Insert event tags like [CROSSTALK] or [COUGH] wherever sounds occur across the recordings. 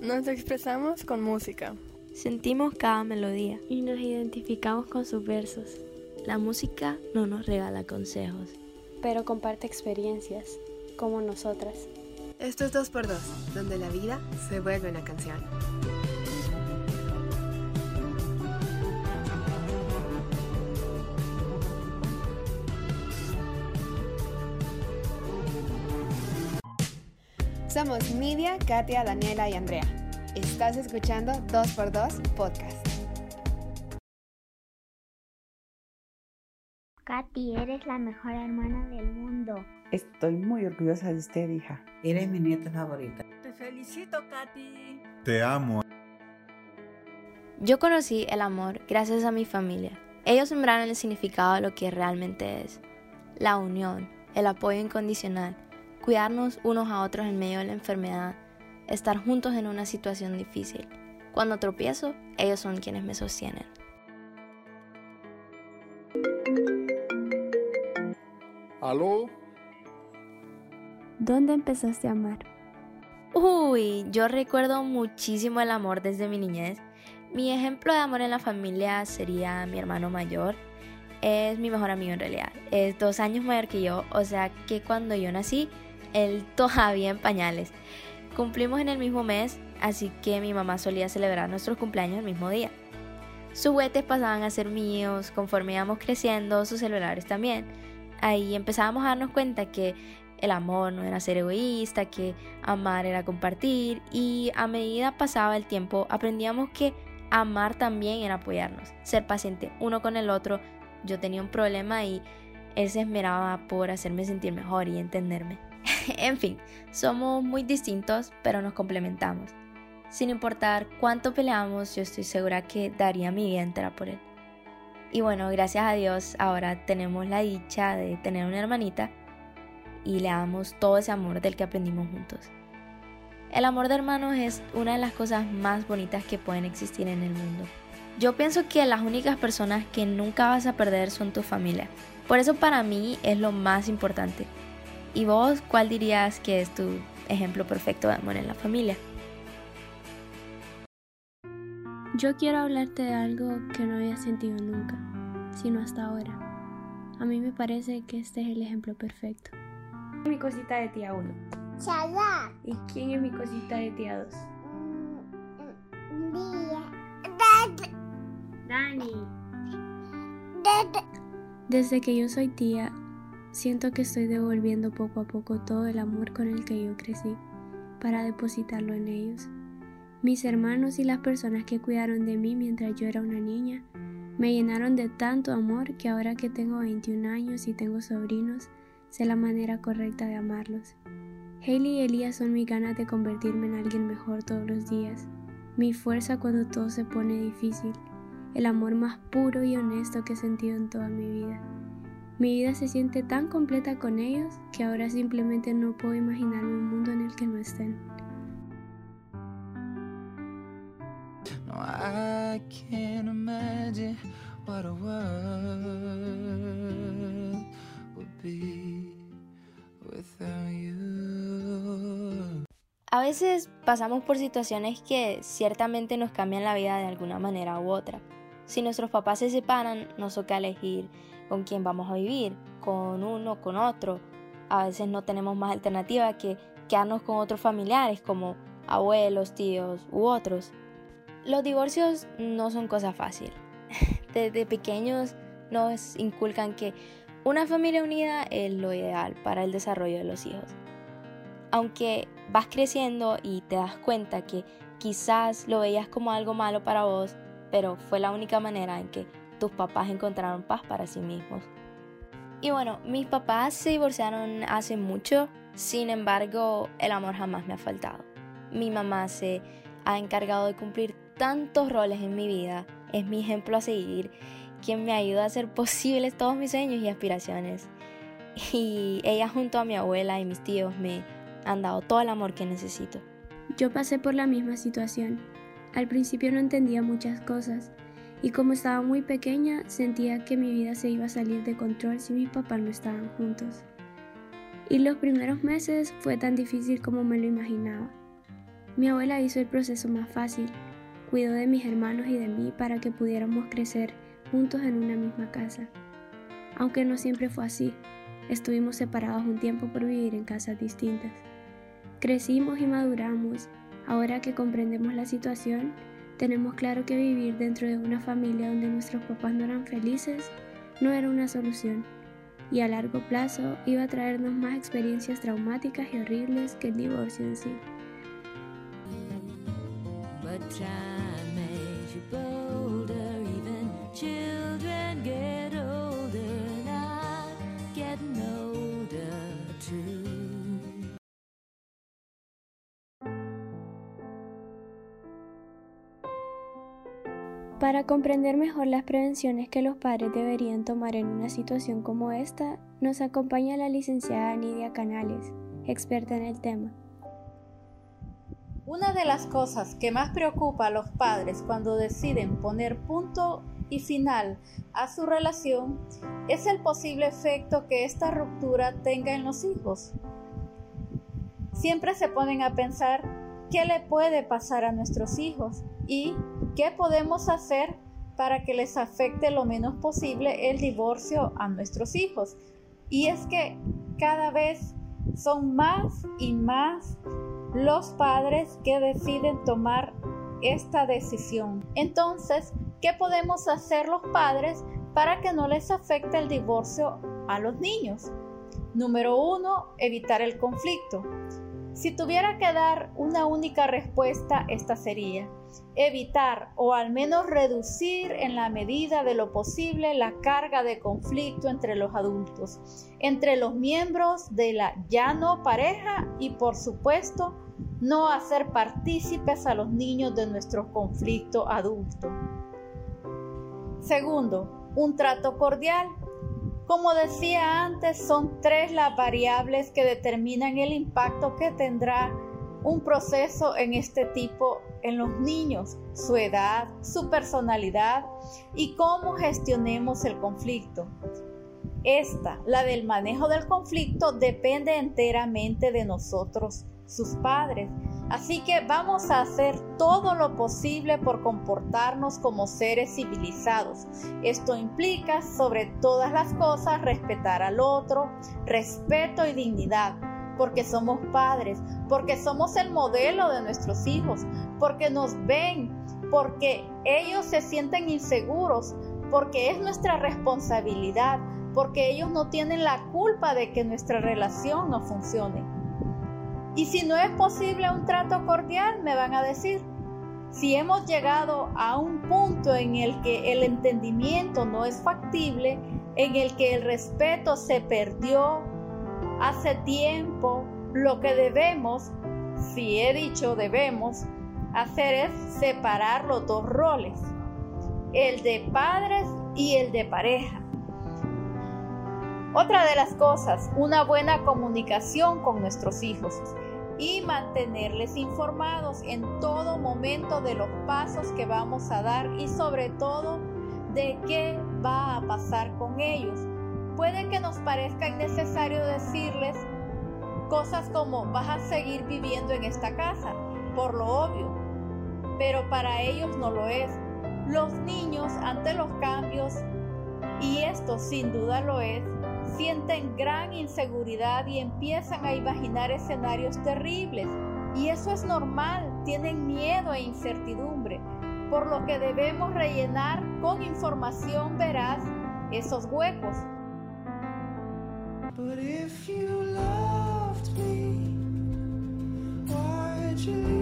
Nos expresamos con música. Sentimos cada melodía y nos identificamos con sus versos. La música no nos regala consejos, pero comparte experiencias, como nosotras. Esto es 2x2, donde la vida se vuelve una canción. Somos Nidia, Katia, Daniela y Andrea. Estás escuchando 2x2 Podcast. Katy, eres la mejor hermana del mundo. Estoy muy orgullosa de usted, hija. Eres mi nieta favorita. Te felicito, Katy. Te amo. Yo conocí el amor gracias a mi familia. Ellos sembraron el significado de lo que realmente es. La unión, el apoyo incondicional cuidarnos unos a otros en medio de la enfermedad, estar juntos en una situación difícil. Cuando tropiezo, ellos son quienes me sostienen. ¿Aló? ¿Dónde empezaste a amar? Uy, yo recuerdo muchísimo el amor desde mi niñez. Mi ejemplo de amor en la familia sería mi hermano mayor. Es mi mejor amigo en realidad. Es dos años mayor que yo, o sea que cuando yo nací, él todavía en pañales. Cumplimos en el mismo mes, así que mi mamá solía celebrar nuestros cumpleaños el mismo día. Sus juguetes pasaban a ser míos, conforme íbamos creciendo, sus celulares también. Ahí empezábamos a darnos cuenta que el amor no era ser egoísta, que amar era compartir y a medida pasaba el tiempo aprendíamos que amar también era apoyarnos, ser paciente uno con el otro. Yo tenía un problema y él se esmeraba por hacerme sentir mejor y entenderme. [LAUGHS] en fin, somos muy distintos, pero nos complementamos. Sin importar cuánto peleamos, yo estoy segura que daría mi vida entera por él. Y bueno, gracias a Dios ahora tenemos la dicha de tener una hermanita y le damos todo ese amor del que aprendimos juntos. El amor de hermanos es una de las cosas más bonitas que pueden existir en el mundo. Yo pienso que las únicas personas que nunca vas a perder son tu familia. Por eso para mí es lo más importante. ¿Y vos cuál dirías que es tu ejemplo perfecto de amor en la familia? Yo quiero hablarte de algo que no había sentido nunca, sino hasta ahora. A mí me parece que este es el ejemplo perfecto. Mi cosita de tía 1. Chala. ¿Y quién es mi cosita de tía 2? Dani. Desde que yo soy tía, Siento que estoy devolviendo poco a poco todo el amor con el que yo crecí para depositarlo en ellos. Mis hermanos y las personas que cuidaron de mí mientras yo era una niña me llenaron de tanto amor que ahora que tengo 21 años y tengo sobrinos, sé la manera correcta de amarlos. Hailey y Elías son mis ganas de convertirme en alguien mejor todos los días, mi fuerza cuando todo se pone difícil, el amor más puro y honesto que he sentido en toda mi vida. Mi vida se siente tan completa con ellos que ahora simplemente no puedo imaginarme un mundo en el que no estén. A veces pasamos por situaciones que ciertamente nos cambian la vida de alguna manera u otra. Si nuestros papás se separan, nos toca elegir con quién vamos a vivir, con uno, con otro. A veces no tenemos más alternativa que quedarnos con otros familiares como abuelos, tíos u otros. Los divorcios no son cosa fácil. [LAUGHS] Desde pequeños nos inculcan que una familia unida es lo ideal para el desarrollo de los hijos. Aunque vas creciendo y te das cuenta que quizás lo veías como algo malo para vos, pero fue la única manera en que tus papás encontraron paz para sí mismos. Y bueno, mis papás se divorciaron hace mucho, sin embargo, el amor jamás me ha faltado. Mi mamá se ha encargado de cumplir tantos roles en mi vida, es mi ejemplo a seguir, quien me ayuda a hacer [LAUGHS] posibles todos mis sueños y aspiraciones. Y ella junto a mi abuela y mis tíos me han dado todo el amor que necesito. Yo pasé por la misma situación. Al principio no entendía muchas cosas, y como estaba muy pequeña sentía que mi vida se iba a salir de control si mis papás no estaban juntos. Y los primeros meses fue tan difícil como me lo imaginaba. Mi abuela hizo el proceso más fácil, cuidó de mis hermanos y de mí para que pudiéramos crecer juntos en una misma casa. Aunque no siempre fue así, estuvimos separados un tiempo por vivir en casas distintas. Crecimos y maduramos. Ahora que comprendemos la situación, tenemos claro que vivir dentro de una familia donde nuestros papás no eran felices no era una solución y a largo plazo iba a traernos más experiencias traumáticas y horribles que el divorcio en sí. Para comprender mejor las prevenciones que los padres deberían tomar en una situación como esta, nos acompaña la licenciada Nidia Canales, experta en el tema. Una de las cosas que más preocupa a los padres cuando deciden poner punto y final a su relación es el posible efecto que esta ruptura tenga en los hijos. Siempre se ponen a pensar qué le puede pasar a nuestros hijos y qué podemos hacer para que les afecte lo menos posible el divorcio a nuestros hijos. Y es que cada vez son más y más los padres que deciden tomar esta decisión. Entonces, ¿qué podemos hacer los padres para que no les afecte el divorcio a los niños? Número uno, evitar el conflicto. Si tuviera que dar una única respuesta, esta sería evitar o al menos reducir en la medida de lo posible la carga de conflicto entre los adultos, entre los miembros de la ya no pareja y por supuesto no hacer partícipes a los niños de nuestro conflicto adulto. Segundo, un trato cordial como decía antes, son tres las variables que determinan el impacto que tendrá un proceso en este tipo en los niños, su edad, su personalidad y cómo gestionemos el conflicto. Esta, la del manejo del conflicto, depende enteramente de nosotros, sus padres, Así que vamos a hacer todo lo posible por comportarnos como seres civilizados. Esto implica, sobre todas las cosas, respetar al otro, respeto y dignidad, porque somos padres, porque somos el modelo de nuestros hijos, porque nos ven, porque ellos se sienten inseguros, porque es nuestra responsabilidad, porque ellos no tienen la culpa de que nuestra relación no funcione. Y si no es posible un trato cordial, me van a decir, si hemos llegado a un punto en el que el entendimiento no es factible, en el que el respeto se perdió hace tiempo, lo que debemos, si he dicho debemos, hacer es separar los dos roles, el de padres y el de pareja. Otra de las cosas, una buena comunicación con nuestros hijos y mantenerles informados en todo momento de los pasos que vamos a dar y sobre todo de qué va a pasar con ellos. Puede que nos parezca innecesario decirles cosas como vas a seguir viviendo en esta casa, por lo obvio, pero para ellos no lo es. Los niños ante los cambios, y esto sin duda lo es, sienten gran inseguridad y empiezan a imaginar escenarios terribles. Y eso es normal, tienen miedo e incertidumbre, por lo que debemos rellenar con información veraz esos huecos. But if you loved me, why'd you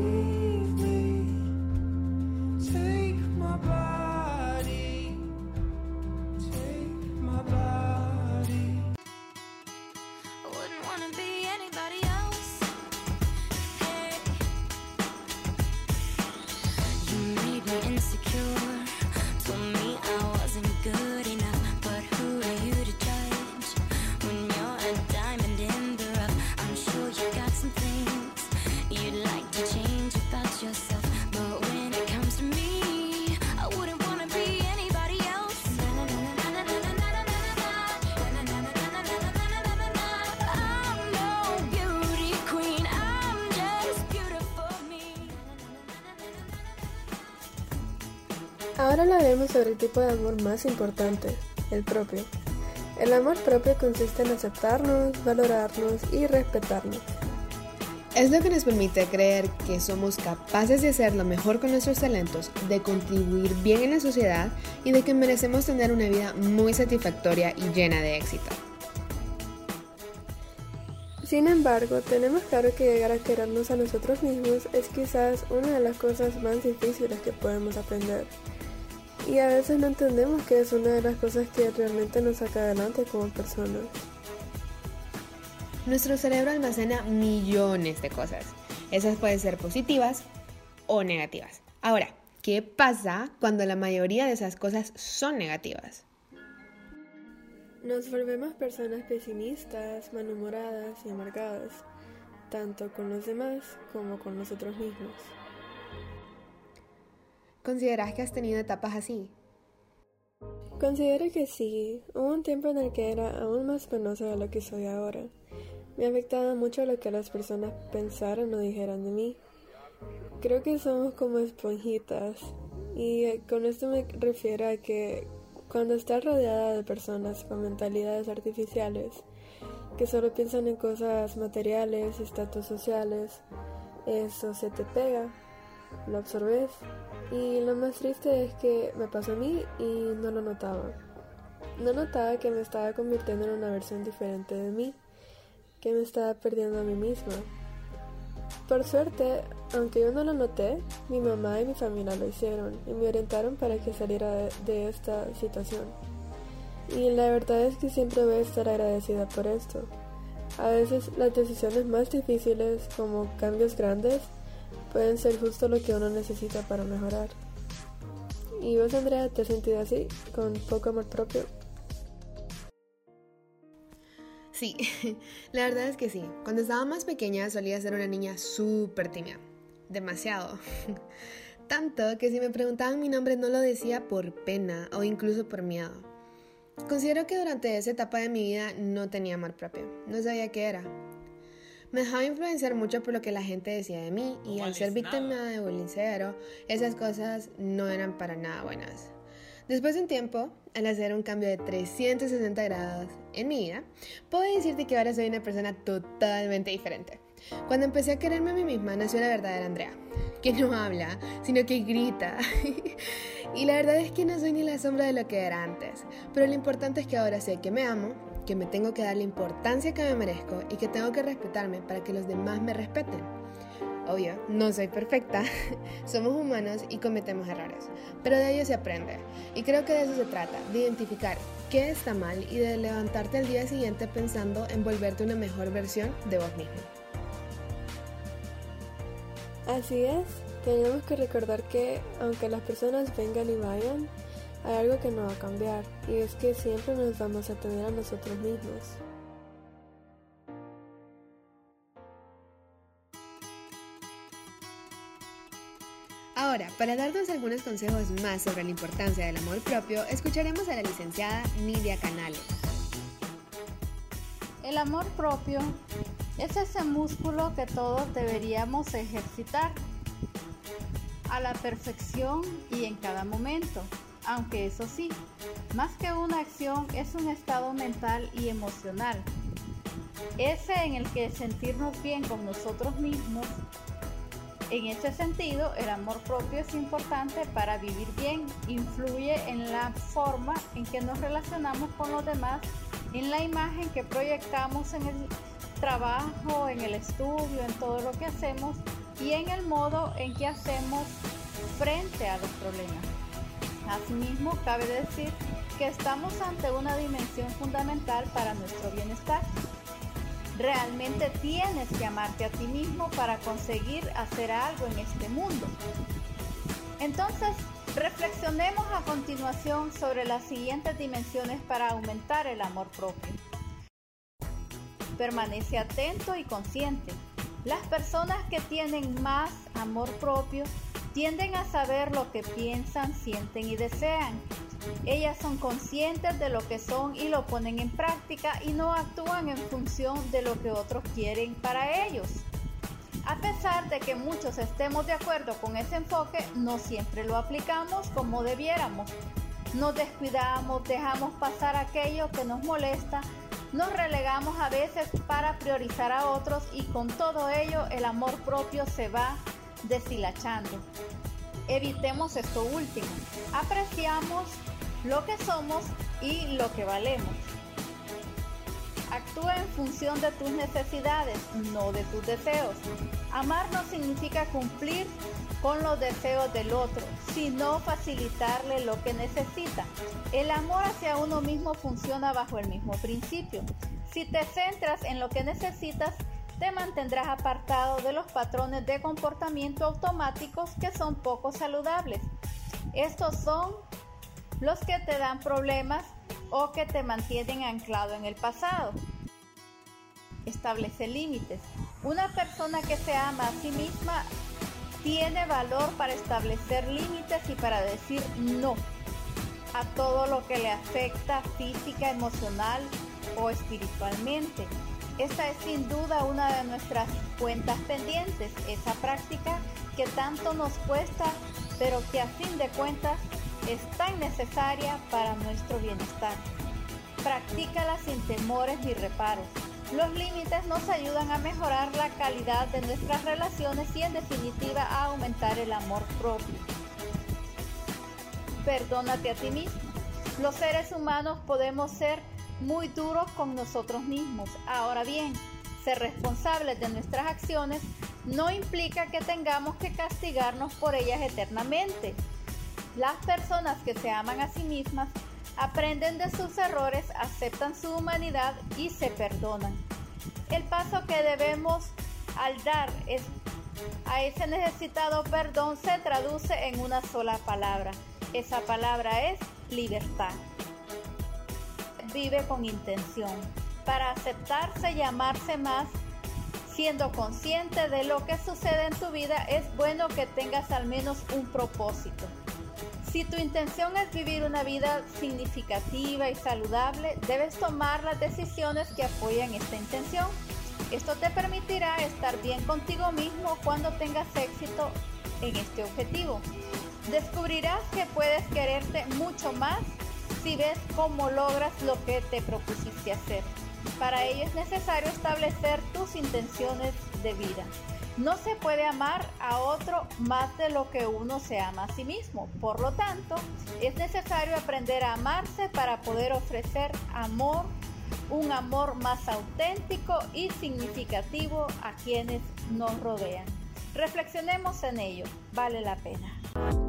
Ahora hablaremos sobre el tipo de amor más importante, el propio. El amor propio consiste en aceptarnos, valorarnos y respetarnos. Es lo que nos permite creer que somos capaces de hacer lo mejor con nuestros talentos, de contribuir bien en la sociedad y de que merecemos tener una vida muy satisfactoria y llena de éxito. Sin embargo, tenemos claro que llegar a querernos a nosotros mismos es quizás una de las cosas más difíciles que podemos aprender. Y a veces no entendemos que es una de las cosas que realmente nos saca adelante como personas. Nuestro cerebro almacena millones de cosas. Esas pueden ser positivas o negativas. Ahora, ¿qué pasa cuando la mayoría de esas cosas son negativas? Nos volvemos personas pesimistas, malhumoradas y amargadas, tanto con los demás como con nosotros mismos. ¿Consideras que has tenido etapas así? Considero que sí. Hubo un tiempo en el que era aún más penosa de lo que soy ahora. Me afectaba mucho lo que las personas pensaran o dijeran de mí. Creo que somos como esponjitas y eh, con esto me refiero a que cuando estás rodeada de personas con mentalidades artificiales que solo piensan en cosas materiales, estatus sociales, eso se te pega, lo absorbes y lo más triste es que me pasó a mí y no lo notaba. No notaba que me estaba convirtiendo en una versión diferente de mí que me estaba perdiendo a mí misma. Por suerte, aunque yo no lo noté, mi mamá y mi familia lo hicieron y me orientaron para que saliera de, esta situación. Y la verdad es que siempre voy a estar agradecida por esto. A veces las decisiones más difíciles, como cambios grandes, pueden ser justo lo que uno necesita para mejorar. ¿Y vos, Andrea, te has sentido así, con poco amor propio? Sí, [LAUGHS] la verdad es que sí. Cuando estaba más pequeña solía ser una niña súper tímida. Demasiado. [LAUGHS] Tanto que si me preguntaban mi nombre no lo decía por pena o incluso por miedo. Considero que durante esa etapa de mi vida no tenía amor propio. No sabía qué era. Me dejaba influenciar mucho por lo que la gente decía de mí y al ser víctima de bullying severo, esas cosas no eran para nada buenas. Después de un tiempo, al hacer un cambio de 360 grados en mi vida, puedo decirte que ahora soy una persona totalmente diferente. Cuando empecé a quererme a mí misma, nació la verdadera Andrea, que no habla, sino que grita. [LAUGHS] y la verdad es que no soy ni la sombra de lo que era antes, pero lo importante es que ahora sé que me amo, que me tengo que dar la importancia que me merezco y que tengo que respetarme para que los demás me respeten. Obvio, no soy perfecta, [LAUGHS] somos humanos y cometemos errores, pero de ello se aprende. Y creo que de eso se trata, de identificar qué está mal y de levantarte al día siguiente pensando en volverte una mejor versión de vos mismo. Así es, tenemos que recordar que aunque las personas vengan y vayan, hay algo que no va a cambiar y es que siempre nos vamos a tener a nosotros mismos. Ahora, para darnos algunos consejos más sobre la importancia del amor propio, escucharemos a la licenciada Nidia Canales. El amor propio es ese músculo que todos deberíamos ejercitar a la perfección y en cada momento, aunque eso sí, más que una acción es un estado mental y emocional, ese en el que sentirnos bien con nosotros mismos en ese sentido, el amor propio es importante para vivir bien, influye en la forma en que nos relacionamos con los demás, en la imagen que proyectamos en el trabajo, en el estudio, en todo lo que hacemos y en el modo en que hacemos frente a los problemas. Asimismo, cabe decir que estamos ante una dimensión fundamental para nuestro bienestar Realmente tienes que amarte a ti mismo para conseguir hacer algo en este mundo. Entonces, reflexionemos a continuación sobre las siguientes dimensiones para aumentar el amor propio. Permanece atento y consciente. Las personas que tienen más amor propio tienden a saber lo que piensan, sienten y desean ellas son conscientes de lo que son y lo ponen en práctica y no actúan en función de lo que otros quieren para ellos. A pesar de que muchos estemos de acuerdo con ese enfoque, no siempre lo aplicamos como debiéramos. Nos descuidamos, dejamos pasar aquello que nos molesta, nos relegamos a veces para priorizar a otros y con todo ello el amor propio se va deshilachando. Evitemos esto último. Apreciamos lo que somos y lo que valemos. Actúa en función de tus necesidades, no de tus deseos. Amar no significa cumplir con los deseos del otro, sino facilitarle lo que necesita. El amor hacia uno mismo funciona bajo el mismo principio. Si te centras en lo que necesitas, te mantendrás apartado de los patrones de comportamiento automáticos que son poco saludables. Estos son los que te dan problemas o que te mantienen anclado en el pasado. Establece límites. Una persona que se ama a sí misma tiene valor para establecer límites y para decir no a todo lo que le afecta física, emocional o espiritualmente. Esta es sin duda una de nuestras cuentas pendientes, esa práctica que tanto nos cuesta, pero que a fin de cuentas es tan necesaria para nuestro bienestar. Practícala sin temores ni reparos. Los límites nos ayudan a mejorar la calidad de nuestras relaciones y en definitiva a aumentar el amor propio. Perdónate a ti mismo. Los seres humanos podemos ser muy duros con nosotros mismos. Ahora bien, ser responsables de nuestras acciones no implica que tengamos que castigarnos por ellas eternamente. Las personas que se aman a sí mismas aprenden de sus errores, aceptan su humanidad y se perdonan. El paso que debemos al dar a ese necesitado perdón se traduce en una sola palabra. Esa palabra es libertad. Vive con intención. Para aceptarse y amarse más, siendo consciente de lo que sucede en tu vida, es bueno que tengas al menos un propósito. Si tu intención es vivir una vida significativa y saludable, debes tomar las decisiones que apoyan esta intención. Esto te permitirá estar bien contigo mismo cuando tengas éxito en este objetivo. Descubrirás que puedes quererte mucho más si ves cómo logras lo que te propusiste hacer. Para ello es necesario establecer tus intenciones de vida. No se puede amar a otro más de lo que uno se ama a sí mismo. Por lo tanto, es necesario aprender a amarse para poder ofrecer amor, un amor más auténtico y significativo a quienes nos rodean. Reflexionemos en ello, vale la pena.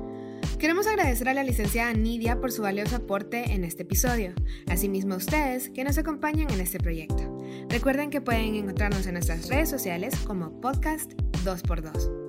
Queremos agradecer a la licenciada Nidia por su valioso aporte en este episodio, asimismo a ustedes que nos acompañan en este proyecto. Recuerden que pueden encontrarnos en nuestras redes sociales como podcast 2x2.